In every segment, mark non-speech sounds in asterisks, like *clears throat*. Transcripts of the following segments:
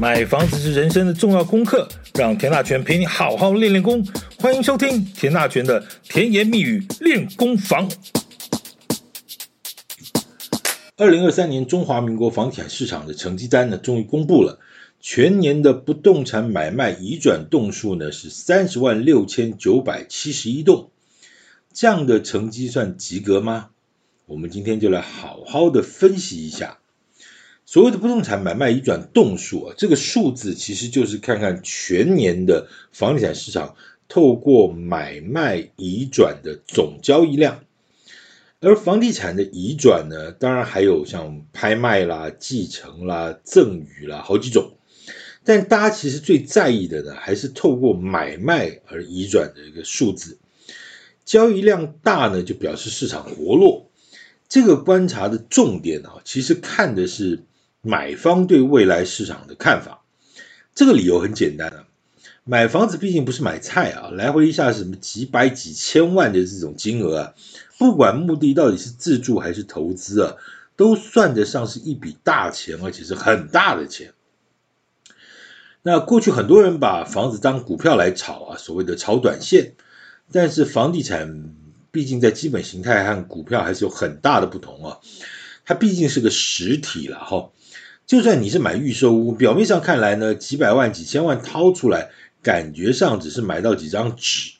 买房子是人生的重要功课，让田大权陪你好好练练功。欢迎收听田大权的甜言蜜语练功房。二零二三年中华民国房地产市场的成绩单呢，终于公布了，全年的不动产买卖移转栋数呢是三十万六千九百七十一栋，这样的成绩算及格吗？我们今天就来好好的分析一下。所谓的不动产买卖移转栋数啊，这个数字其实就是看看全年的房地产市场透过买卖移转的总交易量。而房地产的移转呢，当然还有像拍卖啦、继承啦、赠与啦，好几种。但大家其实最在意的呢，还是透过买卖而移转的一个数字。交易量大呢，就表示市场活络。这个观察的重点啊，其实看的是。买方对未来市场的看法，这个理由很简单啊，买房子毕竟不是买菜啊，来回一下是什么几百几千万的这种金额啊，不管目的到底是自住还是投资啊，都算得上是一笔大钱，而且是很大的钱。那过去很多人把房子当股票来炒啊，所谓的炒短线，但是房地产毕竟在基本形态和股票还是有很大的不同啊，它毕竟是个实体了哈。就算你是买预售屋，表面上看来呢，几百万、几千万掏出来，感觉上只是买到几张纸，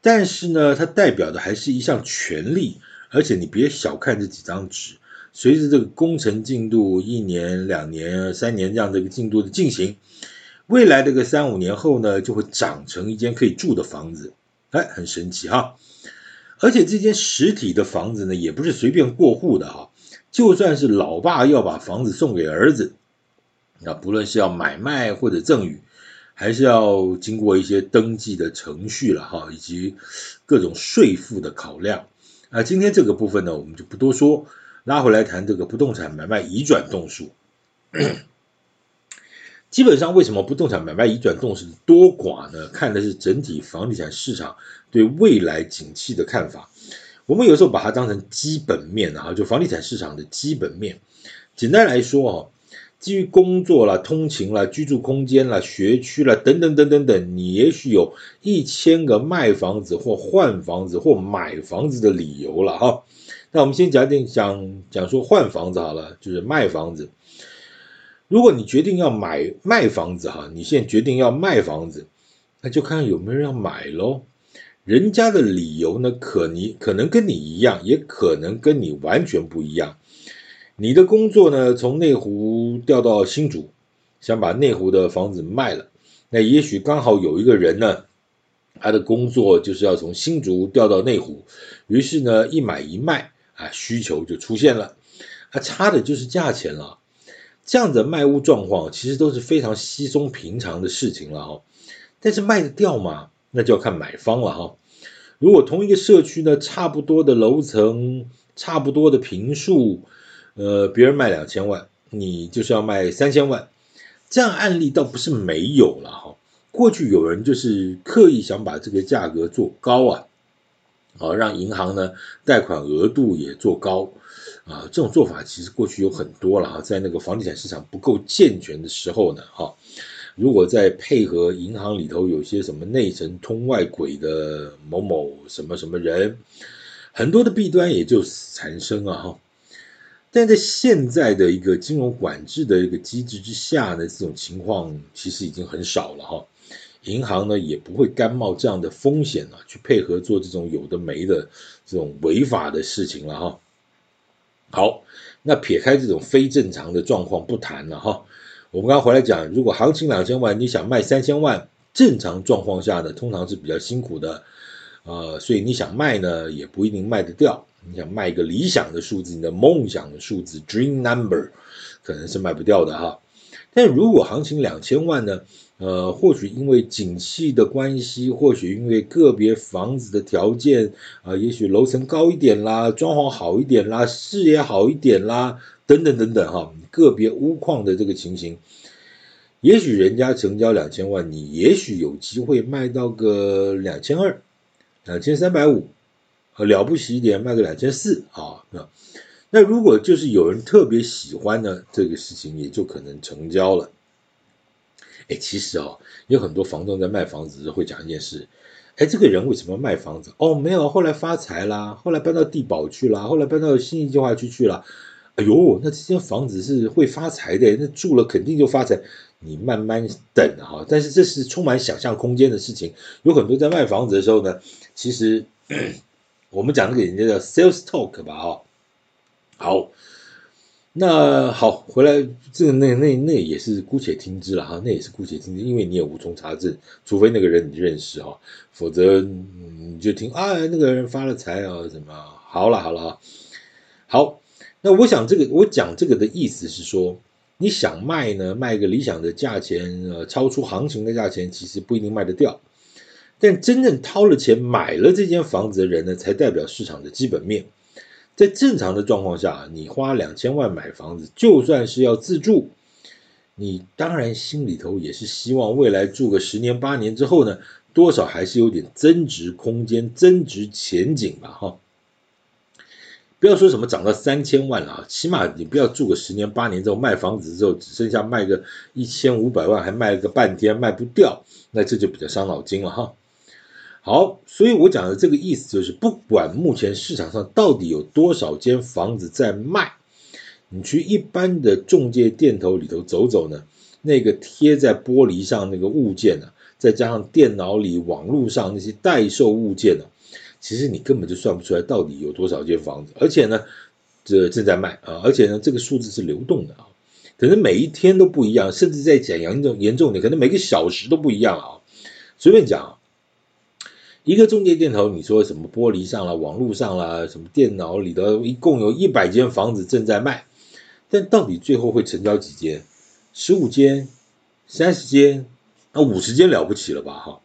但是呢，它代表的还是一项权利，而且你别小看这几张纸，随着这个工程进度，一年、两年、三年这样的一个进度的进行，未来这个三五年后呢，就会长成一间可以住的房子，哎，很神奇哈！而且这间实体的房子呢，也不是随便过户的哈。就算是老爸要把房子送给儿子，那不论是要买卖或者赠与，还是要经过一些登记的程序了哈，以及各种税负的考量。啊，今天这个部分呢，我们就不多说，拉回来谈这个不动产买卖移转动数。*coughs* 基本上，为什么不动产买卖移转动数多寡呢？看的是整体房地产市场对未来景气的看法。我们有时候把它当成基本面啊，就房地产市场的基本面。简单来说啊，基于工作啦、通勤啦、居住空间啦、学区啦等等等等等，你也许有一千个卖房子或换房子或买房子的理由了哈。那我们先假定讲讲说换房子好了，就是卖房子。如果你决定要买卖房子哈，你现在决定要卖房子，那就看看有没有人要买喽。人家的理由呢，可你可能跟你一样，也可能跟你完全不一样。你的工作呢，从内湖调到新竹，想把内湖的房子卖了。那也许刚好有一个人呢，他的工作就是要从新竹调到内湖，于是呢，一买一卖啊，需求就出现了。啊，差的就是价钱了。这样的卖屋状况其实都是非常稀松平常的事情了哈。但是卖得掉吗？那就要看买方了哈。如果同一个社区呢，差不多的楼层，差不多的平数，呃，别人卖两千万，你就是要卖三千万，这样案例倒不是没有了哈。过去有人就是刻意想把这个价格做高啊，好让银行呢贷款额度也做高啊，这种做法其实过去有很多了哈，在那个房地产市场不够健全的时候呢，哈。如果再配合银行里头有些什么内神通外鬼的某某什么什么人，很多的弊端也就产生啊哈。但在现在的一个金融管制的一个机制之下呢，这种情况其实已经很少了哈。银行呢也不会甘冒这样的风险啊，去配合做这种有的没的这种违法的事情了哈。好，那撇开这种非正常的状况不谈了哈。我们刚回来讲，如果行情两千万，你想卖三千万，正常状况下呢，通常是比较辛苦的，呃，所以你想卖呢，也不一定卖得掉。你想卖一个理想的数字，你的梦想的数字 （dream number），可能是卖不掉的哈。但如果行情两千万呢？呃，或许因为景气的关系，或许因为个别房子的条件啊、呃，也许楼层高一点啦，装潢好一点啦，视野好一点啦，等等等等哈，个别屋况的这个情形，也许人家成交两千万，你也许有机会卖到个两千二、两千三百五，了不起一点卖个两千四啊。那如果就是有人特别喜欢呢，这个事情也就可能成交了。哎，其实哦，有很多房东在卖房子时会讲一件事，哎，这个人为什么卖房子？哦，没有，后来发财啦，后来搬到地堡去了，后来搬到新一计划区去了。哎呦，那这间房子是会发财的，那住了肯定就发财。你慢慢等哈，但是这是充满想象空间的事情。有很多在卖房子的时候呢，其实 *clears throat* 我们讲那个人家叫 sales talk 吧，哈，好。那好，回来这个那那那也是姑且听之了哈，那也是姑且听之，因为你也无从查证，除非那个人你认识哈，否则你就听啊那个人发了财啊什么，好了好了哈，好，那我想这个我讲这个的意思是说，你想卖呢，卖个理想的价钱，呃，超出行情的价钱，其实不一定卖得掉，但真正掏了钱买了这间房子的人呢，才代表市场的基本面。在正常的状况下，你花两千万买房子，就算是要自住，你当然心里头也是希望未来住个十年八年之后呢，多少还是有点增值空间、增值前景吧，哈。不要说什么涨到三千万了啊，起码你不要住个十年八年之后卖房子之后只剩下卖个一千五百万，还卖了个半天卖不掉，那这就比较伤脑筋了哈。好，所以我讲的这个意思就是，不管目前市场上到底有多少间房子在卖，你去一般的中介店头里头走走呢，那个贴在玻璃上那个物件呢，再加上电脑里、网络上那些代售物件呢，其实你根本就算不出来到底有多少间房子，而且呢，这正在卖啊，而且呢，这个数字是流动的啊，可能每一天都不一样，甚至在讲严重严重点，可能每个小时都不一样啊，随便讲。一个中介店头，你说什么玻璃上了、网络上了、什么电脑里头，一共有一百间房子正在卖，但到底最后会成交几间？十五间、三十间，那五十间了不起了吧？哈，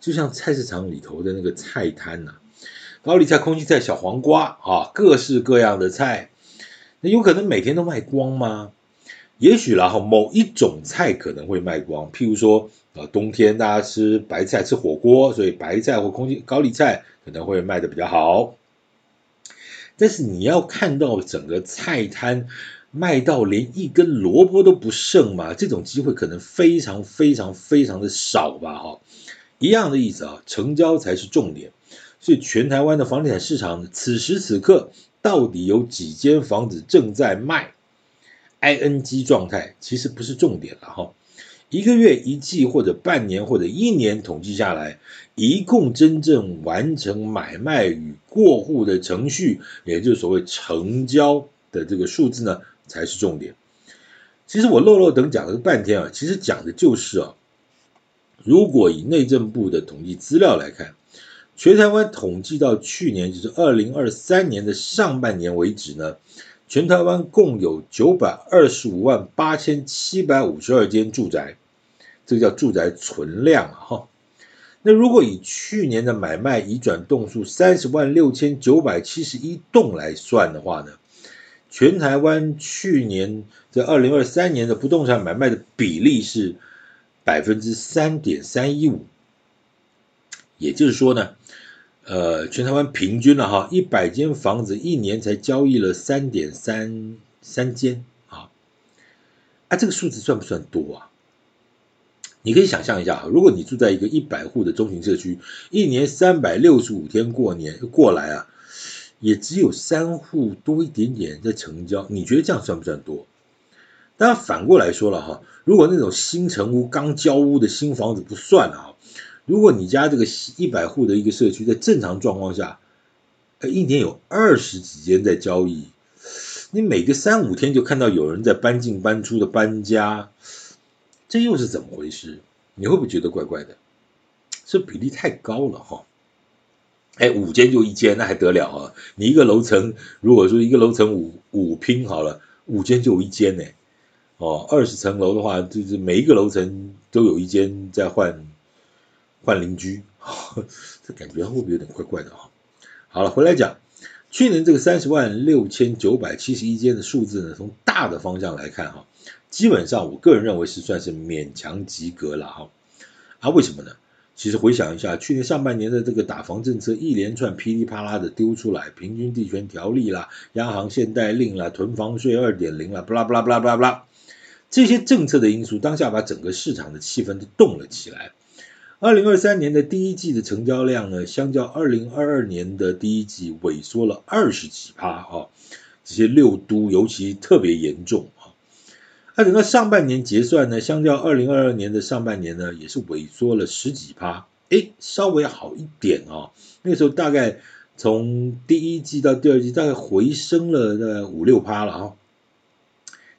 就像菜市场里头的那个菜摊呐，高丽菜、空心菜、小黄瓜啊，各式各样的菜，那有可能每天都卖光吗？也许然后某一种菜可能会卖光，譬如说，呃，冬天大家吃白菜吃火锅，所以白菜或空心高丽菜可能会卖得比较好。但是你要看到整个菜摊卖到连一根萝卜都不剩嘛，这种机会可能非常非常非常的少吧，哈。一样的意思啊，成交才是重点。所以全台湾的房地产市场此时此刻到底有几间房子正在卖？ing 状态其实不是重点了哈，一个月、一季或者半年或者一年统计下来，一共真正完成买卖与过户的程序，也就是所谓成交的这个数字呢，才是重点。其实我漏漏等讲了半天啊，其实讲的就是啊，如果以内政部的统计资料来看，全台湾统计到去年就是二零二三年的上半年为止呢。全台湾共有九百二十五万八千七百五十二间住宅，这个叫住宅存量哈。那如果以去年的买卖移转栋数三十万六千九百七十一栋来算的话呢，全台湾去年在二零二三年的不动产买卖的比例是百分之三点三一五，也就是说呢。呃，全台湾平均了哈，一百间房子一年才交易了三点三三间啊，啊，这个数字算不算多啊？你可以想象一下，如果你住在一个一百户的中型社区，一年三百六十五天过年过来啊，也只有三户多一点点在成交，你觉得这样算不算多？当然反过来说了哈，如果那种新成屋、刚交屋的新房子不算啊。如果你家这个一百户的一个社区，在正常状况下，一年有二十几间在交易，你每个三五天就看到有人在搬进搬出的搬家，这又是怎么回事？你会不会觉得怪怪的？这比例太高了哈！哎，五间就一间，那还得了啊？你一个楼层，如果说一个楼层五五拼好了，五间就一间呢，哦，二十层楼的话，就是每一个楼层都有一间在换换邻居，这感觉会不会有点怪怪的啊？好了，回来讲，去年这个三十万六千九百七十一间的数字呢，从大的方向来看哈，基本上我个人认为是算是勉强及格了哈。啊，为什么呢？其实回想一下，去年上半年的这个打房政策一连串噼里啪啦的丢出来，平均地权条例啦、央行限贷令啦、囤房税二点零啦，巴拉巴拉巴拉巴拉巴拉，这些政策的因素，当下把整个市场的气氛都动了起来。二零二三年的第一季的成交量呢，相较二零二二年的第一季萎缩了二十几趴啊，这些六都尤其特别严重啊。那整个上半年结算呢，相较二零二二年的上半年呢，也是萎缩了十几趴，哎，稍微好一点啊。那个时候大概从第一季到第二季，大概回升了那五六趴了啊。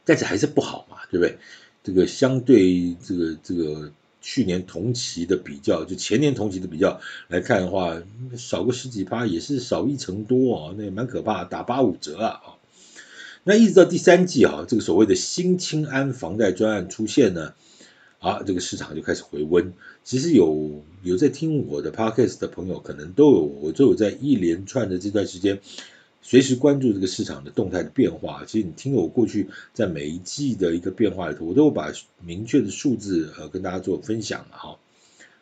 但是还是不好，对不对？这个相对这个这个去年同期的比较，就前年同期的比较来看的话，少个十几趴也是少一成多啊，那也蛮可怕，打八五折啊。那一直到第三季啊，这个所谓的新清安房贷专案出现呢，啊，这个市场就开始回温。其实有有在听我的 podcast 的朋友，可能都有我都有在一连串的这段时间，随时关注这个市场的动态的变化。其实你听我过去在每一季的一个变化里头，我都有把明确的数字呃跟大家做分享了哈。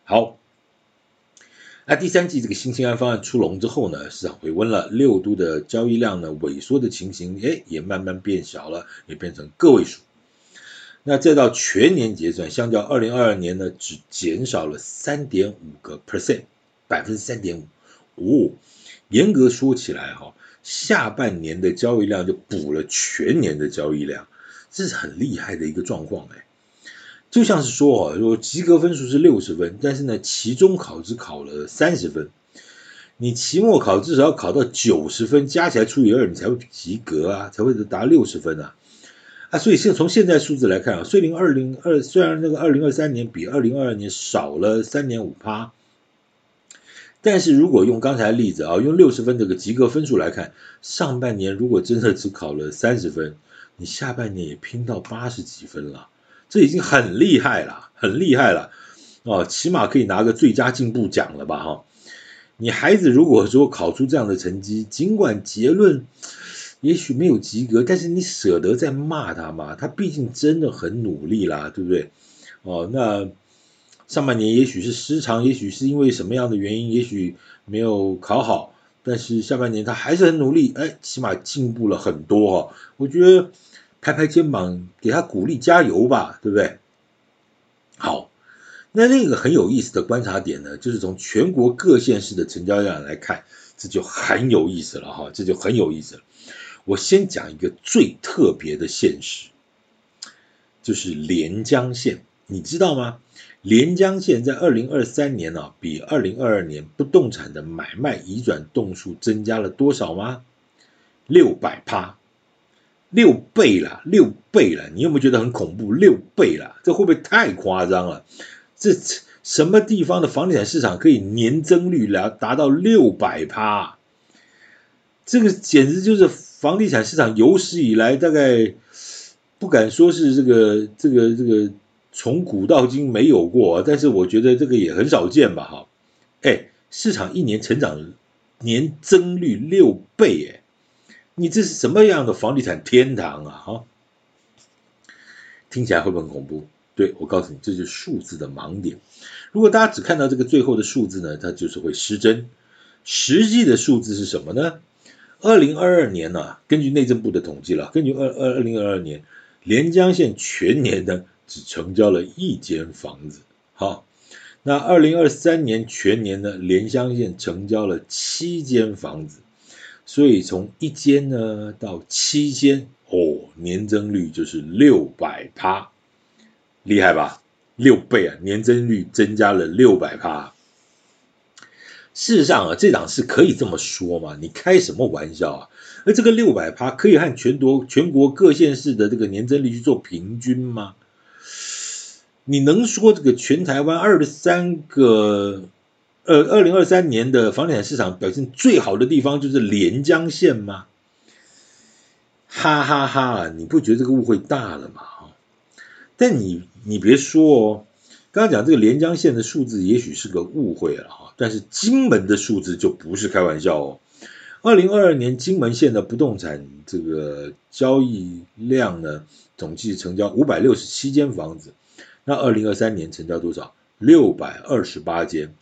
好。那第三季这个新青安方案出笼之后呢，市场回温了，六都的交易量呢萎缩的情形，哎，也慢慢变小了，也变成个位数。那再到全年结算，相较二零二二年呢，只减少了三点五个 percent，百分之三点五。哦，严格说起来哈，下半年的交易量就补了全年的交易量，这是很厉害的一个状况哎。就像是说啊，说及格分数是六十分，但是呢，期中考只考了三十分，你期末考至少要考到九十分，加起来除以二，你才会及格啊，才会达六十分啊。啊，所以现从现在数字来看啊，虽然二零二虽然那个二零二三年比二零二二年少了三点五趴，但是如果用刚才的例子啊，用六十分这个及格分数来看，上半年如果真的只考了三十分，你下半年也拼到八十几分了。这已经很厉害了，很厉害了，哦，起码可以拿个最佳进步奖了吧，哈。你孩子如果说考出这样的成绩，尽管结论也许没有及格，但是你舍得再骂他吗？他毕竟真的很努力啦，对不对？哦，那上半年也许是失常，也许是因为什么样的原因，也许没有考好，但是下半年他还是很努力，哎，起码进步了很多哈。我觉得。拍拍肩膀，给他鼓励，加油吧，对不对？好，那另一个很有意思的观察点呢，就是从全国各县市的成交量来看，这就很有意思了哈，这就很有意思了。我先讲一个最特别的县市，就是连江县，你知道吗？连江县在二零二三年呢、啊，比二零二二年不动产的买卖移转栋数增加了多少吗？六百趴。六倍了，六倍了，你有没有觉得很恐怖？六倍了，这会不会太夸张了？这什么地方的房地产市场可以年增率来达到六百趴？这个简直就是房地产市场有史以来大概不敢说是这个这个这个从古到今没有过，但是我觉得这个也很少见吧？哈，哎，市场一年成长年增率六倍，哎。你这是什么样的房地产天堂啊？哈，听起来会不会很恐怖？对，我告诉你，这就是数字的盲点。如果大家只看到这个最后的数字呢，它就是会失真。实际的数字是什么呢？二零二二年呢、根据内政部的统计了，根据二二二零二二年，连江县全年的只成交了一间房子。好，那二零二三年全年呢，连江县成交了七间房子。所以从一间呢到七间哦，年增率就是六百趴，厉害吧？六倍啊，年增率增加了六百趴。事实上啊，这档事可以这么说吗？你开什么玩笑啊？而这个六百趴可以和全国全国各县市的这个年增率去做平均吗？你能说这个全台湾二十三个？呃，二零二三年的房地产市场表现最好的地方就是连江县吗？哈哈哈，你不觉得这个误会大了吗？但你你别说哦，刚刚讲这个连江县的数字也许是个误会了哈，但是金门的数字就不是开玩笑哦。二零二二年金门县的不动产这个交易量呢，总计成交五百六十七间房子，那二零二三年成交多少？六百二十八间，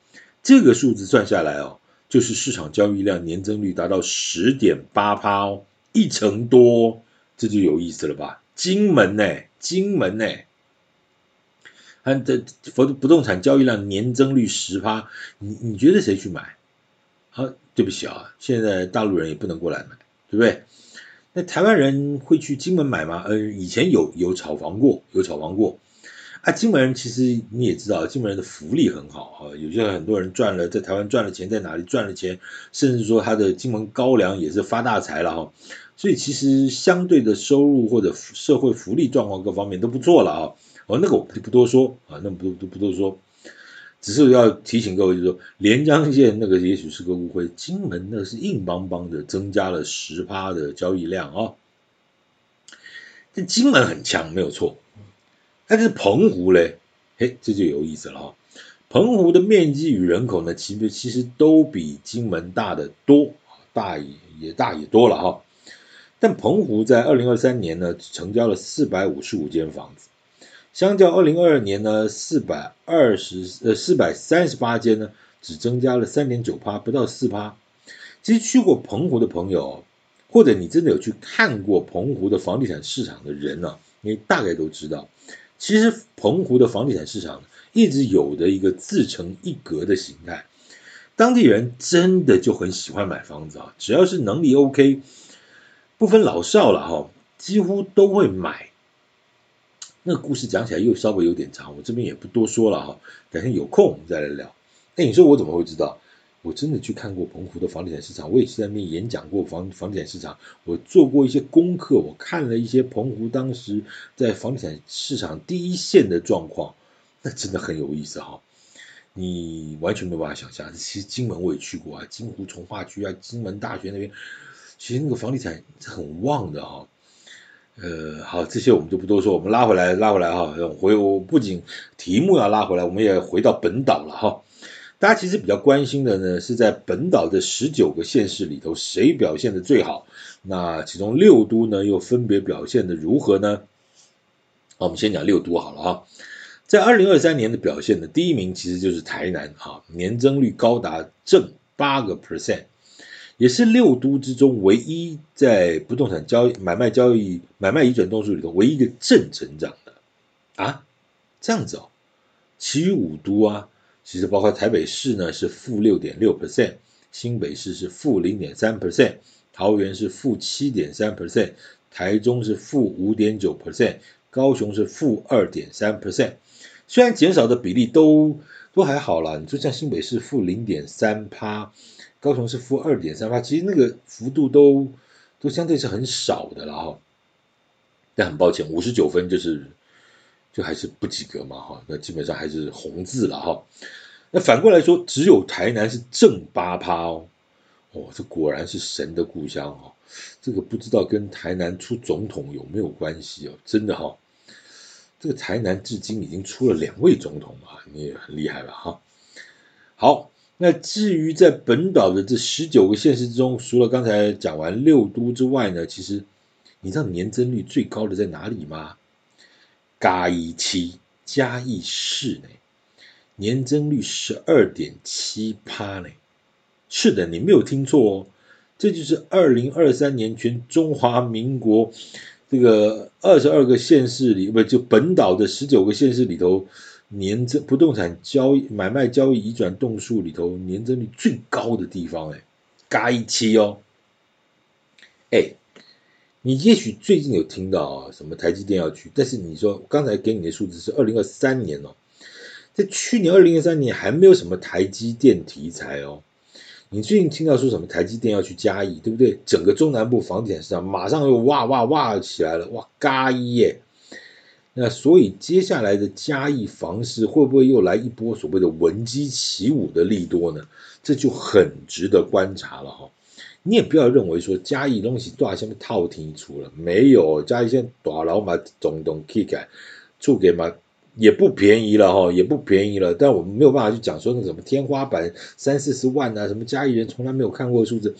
这个数字算下来哦，就是市场交易量年增率达到十点八趴哦，一成多，这就有意思了吧？金门呢，金门呢，它的不不动产交易量年增率十趴，你你觉得谁去买？啊，对不起啊，现在大陆人也不能过来买，对不对？那台湾人会去金门买吗？呃，以前有有炒房过，有炒房过。啊，金门人其实你也知道，金门人的福利很好哈，有些很多人赚了在台湾赚了钱，在哪里赚了钱，甚至说他的金门高粱也是发大财了哈。所以其实相对的收入或者社会福利状况各方面都不错了啊。哦，那个我就不多说啊，那不不不多说，只是要提醒各位，就是说连江县那个也许是个误会，金门那是硬邦邦的增加了十趴的交易量啊。这金门很强，没有错。但是澎湖嘞，嘿，这就有意思了哈。澎湖的面积与人口呢，其实其实都比金门大得多，大也也大也多了哈。但澎湖在二零二三年呢，成交了四百五十五间房子，相较二零二二年呢，四百二十呃四百三十八间呢，只增加了三点九趴，不到四趴。其实去过澎湖的朋友，或者你真的有去看过澎湖的房地产市场的人呢，你大概都知道。其实澎湖的房地产市场一直有的一个自成一格的形态，当地人真的就很喜欢买房子啊，只要是能力 OK，不分老少了哈，几乎都会买。那个故事讲起来又稍微有点长，我这边也不多说了哈，改天有空我们再来聊。哎，你说我怎么会知道？我真的去看过澎湖的房地产市场，我也是在那边演讲过房房地产市场，我做过一些功课，我看了一些澎湖当时在房地产市场第一线的状况，那真的很有意思哈，你完全没办法想象。其实金门我也去过啊，金湖从化区啊，金门大学那边，其实那个房地产很旺的哈。呃，好，这些我们就不多说，我们拉回来，拉回来哈，回我不仅题目要拉回来，我们也回到本岛了哈。大家其实比较关心的呢，是在本岛的十九个县市里头，谁表现的最好？那其中六都呢，又分别表现的如何呢？好，我们先讲六都好了啊。在二零二三年的表现呢，第一名其实就是台南哈，年增率高达正八个 percent，也是六都之中唯一在不动产交易、买卖交易、买卖移转栋数里头唯一一个正成长的啊，这样子哦，其余五都啊。其实包括台北市呢是负六点六 percent，新北市是负零点三 percent，桃园是负七点三 percent，台中是负五点九 percent，高雄是负二点三 percent。虽然减少的比例都都还好啦，你就像新北市负零点三趴，高雄是负二点三趴，其实那个幅度都都相对是很少的了哈。但很抱歉，五十九分就是。就还是不及格嘛，哈，那基本上还是红字了哈。那反过来说，只有台南是正八趴哦，哦，这果然是神的故乡哈。这个不知道跟台南出总统有没有关系哦？真的哈，这个台南至今已经出了两位总统啊，你也很厉害了哈。好，那至于在本岛的这十九个县市之中，除了刚才讲完六都之外呢，其实你知道年增率最高的在哪里吗？嘉义七嘉义市呢，年增率十二点七趴呢，是的，你没有听错哦，这就是二零二三年全中华民国这个二十二个县市里，不就本岛的十九个县市里头，年增不动产交易买卖交易移转栋数里头年增率最高的地方哎，嘉义七哦，哎。你也许最近有听到啊，什么台积电要去，但是你说刚才给你的数字是二零二三年哦，在去年二零二三年还没有什么台积电题材哦。你最近听到说什么台积电要去嘉义，对不对？整个中南部房地产市场马上又哇哇哇起来了，哇嘉义耶！那所以接下来的嘉义房市会不会又来一波所谓的闻鸡起舞的利多呢？这就很值得观察了哈。你也不要认为说嘉义东西多少下面套题出了没有？嘉义现在大老马总统 K 改，处给嘛，也不便宜了哈，也不便宜了。但我们没有办法去讲说那个什么天花板三四十万啊，什么嘉义人从来没有看过的数字。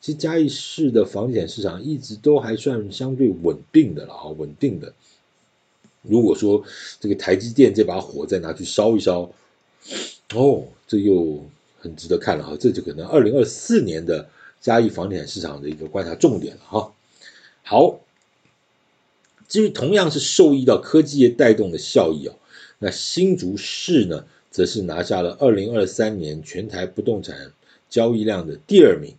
其实嘉义市的房地产市场一直都还算相对稳定的了哈，稳定的。如果说这个台积电这把火再拿去烧一烧，哦，这又很值得看了哈，这就可能二零二四年的嘉义房地产市场的一个观察重点了哈。好。至于同样是受益到科技业带动的效益哦，那新竹市呢，则是拿下了二零二三年全台不动产交易量的第二名，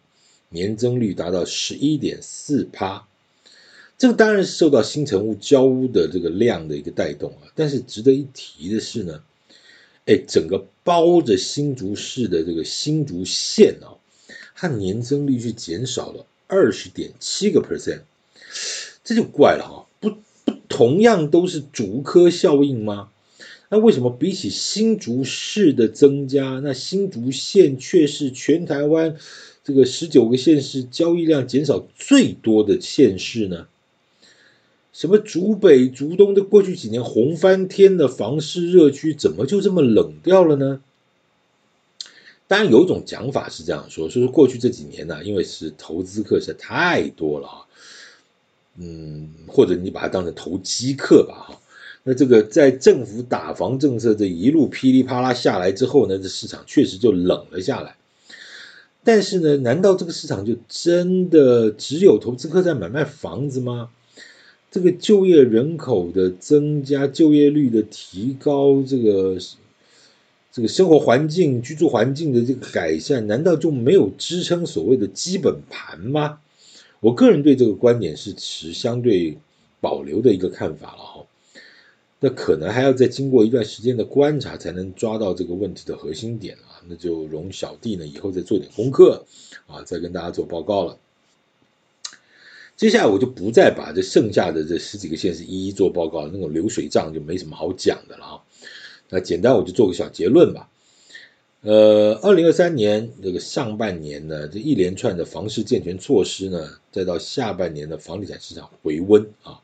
年增率达到十一点四趴。这个当然是受到新成屋交屋的这个量的一个带动啊，但是值得一提的是呢，哎，整个包着新竹市的这个新竹县啊，它年增率却减少了二十点七个 percent，这就怪了哈。不不，同样都是竹科效应吗？那为什么比起新竹市的增加，那新竹县却是全台湾这个十九个县市交易量减少最多的县市呢？什么竹北、竹东的过去几年红翻天的房市热区，怎么就这么冷掉了呢？当然有一种讲法是这样说，说是过去这几年呢、因为是投资客实在太多了啊。嗯，或者你把它当成投机客吧，哈。那这个在政府打房政策这一路噼里啪啦下来之后呢，这市场确实就冷了下来。但是呢，难道这个市场就真的只有投资客在买卖房子吗？这个就业人口的增加、就业率的提高、这个这个生活环境、居住环境的这个改善，难道就没有支撑所谓的基本盘吗？我个人对这个观点是持相对保留的一个看法了哈，那可能还要再经过一段时间的观察，才能抓到这个问题的核心点啊，那就容小弟呢以后再做点功课啊，再跟大家做报告了。接下来我就不再把这剩下的这十几个县市一一做报告，那种流水账就没什么好讲的了啊。那简单我就做个小结论吧。呃，二零二三年这个上半年呢，这一连串的房市健全措施呢，再到下半年的房地产市场回温啊，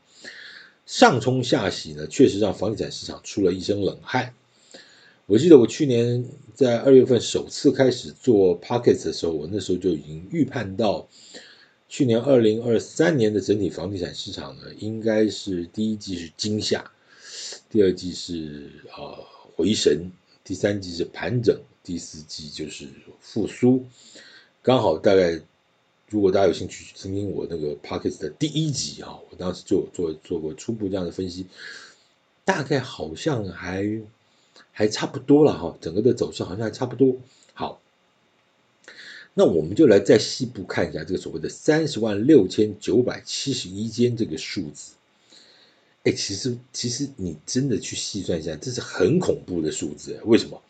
上冲下洗呢，确实让房地产市场出了一身冷汗。我记得我去年在二月份首次开始做 Podcast 的时候，我那时候就已经预判到，去年二零二三年的整体房地产市场呢，应该是第一季是惊吓，第二季是啊、呃、回神，第三季是盘整。第四季就是复苏，刚好大概，如果大家有兴趣听听我那个 Podcast 的第一集啊，我当时就做做过初步这样的分析，大概好像还还差不多了哈，整个的走势好像还差不多。好，那我们就来再细部看一下这个所谓的三十万六千九百七十一间这个数字，哎，其实其实你真的去细算一下，这是很恐怖的数字，为什么？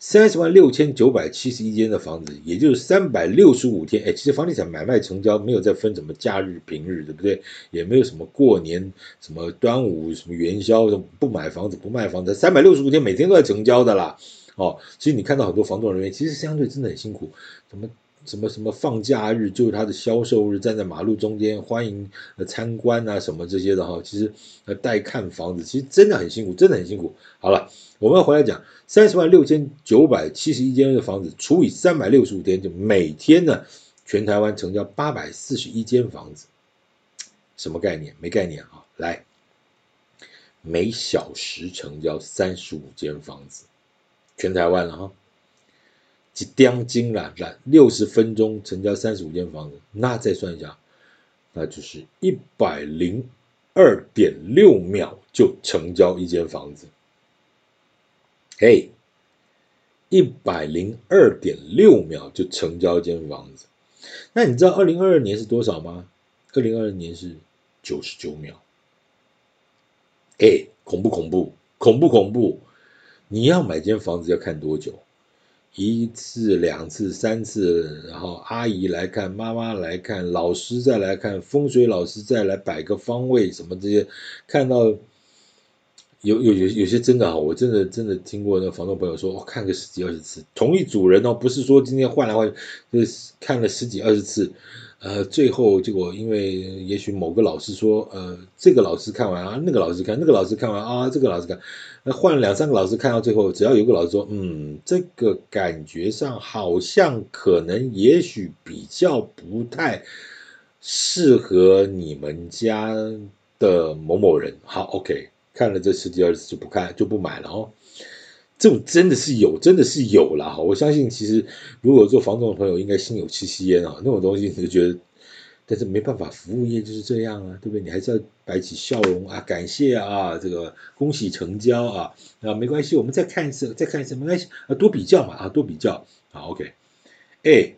三十万六千九百七十一间的房子，也就是三百六十五天。哎，其实房地产买卖成交没有再分什么假日、平日，对不对？也没有什么过年、什么端午、什么元宵，不买房子、不卖房子，三百六十五天每天都在成交的啦。哦，其实你看到很多房仲人员，其实相对真的很辛苦，什么什么什么放假日就是他的销售日，站在马路中间欢迎呃参观啊什么这些的哈。其实呃带看房子，其实真的很辛苦，真的很辛苦。好了。我们回来讲，三十万六千九百七十一间的房子除以三百六十五天，就每天呢，全台湾成交八百四十一间房子，什么概念？没概念啊！来，每小时成交三十五间房子，全台湾了哈，几点钟了？来，六十分钟成交三十五间房子，那再算一下，那就是一百零二点六秒就成交一间房子。嘿，一百零二点六秒就成交一间房子，那你知道二零二二年是多少吗？二零二二年是九十九秒。哎，恐不恐怖？恐不恐怖？你要买间房子要看多久？一次、两次、三次，然后阿姨来看，妈妈来看，老师再来看，风水老师再来摆个方位，什么这些，看到。有有有有些真的哈，我真的真的听过那房东朋友说，哦、看个十几二十次，同一组人哦，不是说今天换来换去，就是看了十几二十次，呃，最后结果因为也许某个老师说，呃，这个老师看完啊，那个老师看，那个老师看完啊，这个老师看，那换了两三个老师看到最后，只要有个老师说，嗯，这个感觉上好像可能也许比较不太适合你们家的某某人。好，OK，看了这十几二十次就不看就不买了哦。这种真的是有，真的是有啦。哈！我相信，其实如果做房仲的朋友，应该心有戚戚焉啊。那种东西，你就觉得，但是没办法，服务业就是这样啊，对不对？你还是要摆起笑容啊，感谢啊，这个恭喜成交啊，啊，没关系，我们再看一次，再看一次，没关系啊，多比较嘛，啊，多比较，好，OK。哎，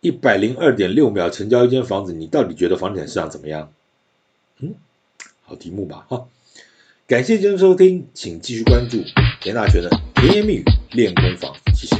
一百零二点六秒成交一间房子，你到底觉得房地产市场怎么样？嗯，好题目吧，哈。感谢今天收听，请继续关注田大权的甜言蜜语练功房，谢谢。